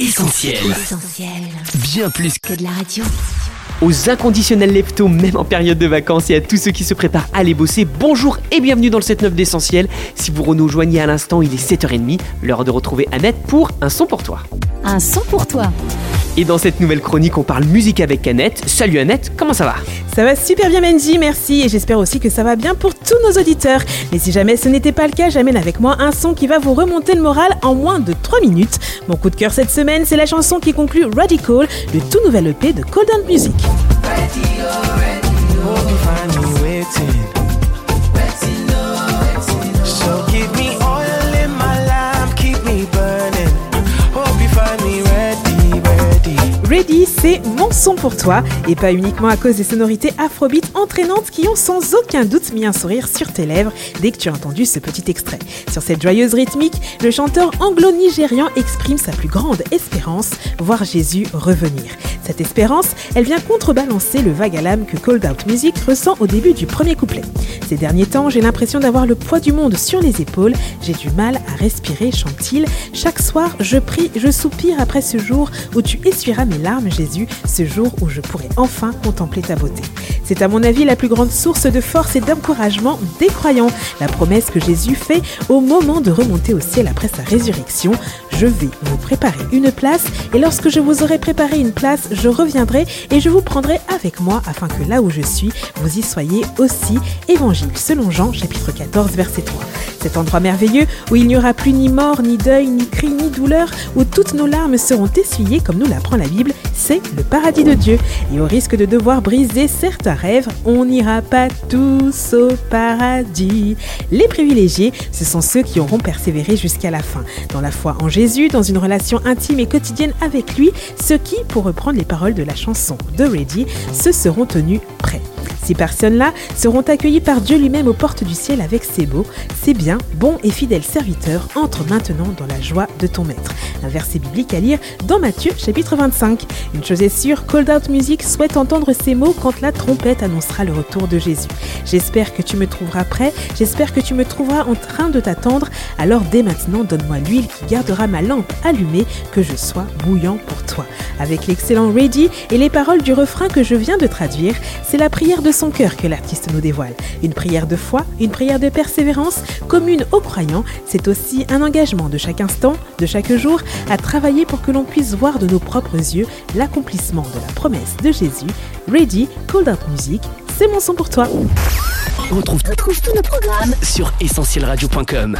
Essentiel. Bien plus que de la radio. Aux inconditionnels leptos, même en période de vacances, et à tous ceux qui se préparent à aller bosser, bonjour et bienvenue dans le 7-9 d'Essentiel. Si vous nous rejoignez à l'instant, il est 7h30, l'heure de retrouver Annette pour Un son pour toi. Un son pour toi. Et dans cette nouvelle chronique, on parle musique avec Annette. Salut Annette, comment ça va Ça va super bien Mendy, merci et j'espère aussi que ça va bien pour tous nos auditeurs. Mais si jamais ce n'était pas le cas, j'amène avec moi un son qui va vous remonter le moral en moins de 3 minutes. Mon coup de cœur cette semaine, c'est la chanson qui conclut Radical, le tout nouvel EP de Cold Down Music. find me ready. C'est mon son pour toi, et pas uniquement à cause des sonorités afrobeat entraînantes qui ont sans aucun doute mis un sourire sur tes lèvres dès que tu as entendu ce petit extrait. Sur cette joyeuse rythmique, le chanteur anglo-nigérian exprime sa plus grande espérance, voir Jésus revenir. Cette espérance, elle vient contrebalancer le vague à l'âme que Cold Out Music ressent au début du premier couplet. Ces derniers temps, j'ai l'impression d'avoir le poids du monde sur les épaules, j'ai du mal à respirer, chante-t-il. Chaque soir, je prie, je soupire après ce jour où tu essuieras mes larmes, Jésus, ce jour où je pourrai enfin contempler ta beauté. C'est à mon avis la plus grande source de force et d'encouragement des croyants, la promesse que Jésus fait au moment de remonter au ciel après sa résurrection. Je vais vous préparer une place et lorsque je vous aurai préparé une place, je reviendrai et je vous prendrai avec moi afin que là où je suis, vous y soyez aussi. Évangile selon Jean chapitre 14 verset 3. Cet endroit merveilleux où il n'y aura plus ni mort, ni deuil, ni cri, ni douleur, où toutes nos larmes seront essuyées comme nous l'apprend la Bible, c'est le paradis de Dieu. Et au risque de devoir briser certains rêves, on n'ira pas tous au paradis. Les privilégiés, ce sont ceux qui auront persévéré jusqu'à la fin, dans la foi en Jésus, dans une relation intime et quotidienne avec lui, ceux qui, pour reprendre les paroles de la chanson de Ready, se seront tenus prêts. Ces personnes-là seront accueillies par Dieu lui-même aux portes du ciel avec ses beaux, c'est bien, bon et fidèle serviteur, entre maintenant dans la joie de ton maître. Un verset biblique à lire dans Matthieu chapitre 25. Une chose est sûre, Cold Out Music souhaite entendre ces mots quand la trompette annoncera le retour de Jésus. J'espère que tu me trouveras prêt, j'espère que tu me trouveras en train de t'attendre, alors dès maintenant donne-moi l'huile qui gardera ma lampe allumée, que je sois bouillant pour toi. Avec l'excellent Ready et les paroles du refrain que je viens de traduire, c'est la prière de son cœur que l'artiste nous dévoile. Une prière de foi, une prière de persévérance, commune aux croyants, c'est aussi un engagement de chaque instant, de chaque jour, à travailler pour que l'on puisse voir de nos propres yeux l'accomplissement de la promesse de Jésus. Ready, Cold Out Music, c'est mon son pour toi. On retrouve Retrouve tous nos programmes sur essentielradio.com.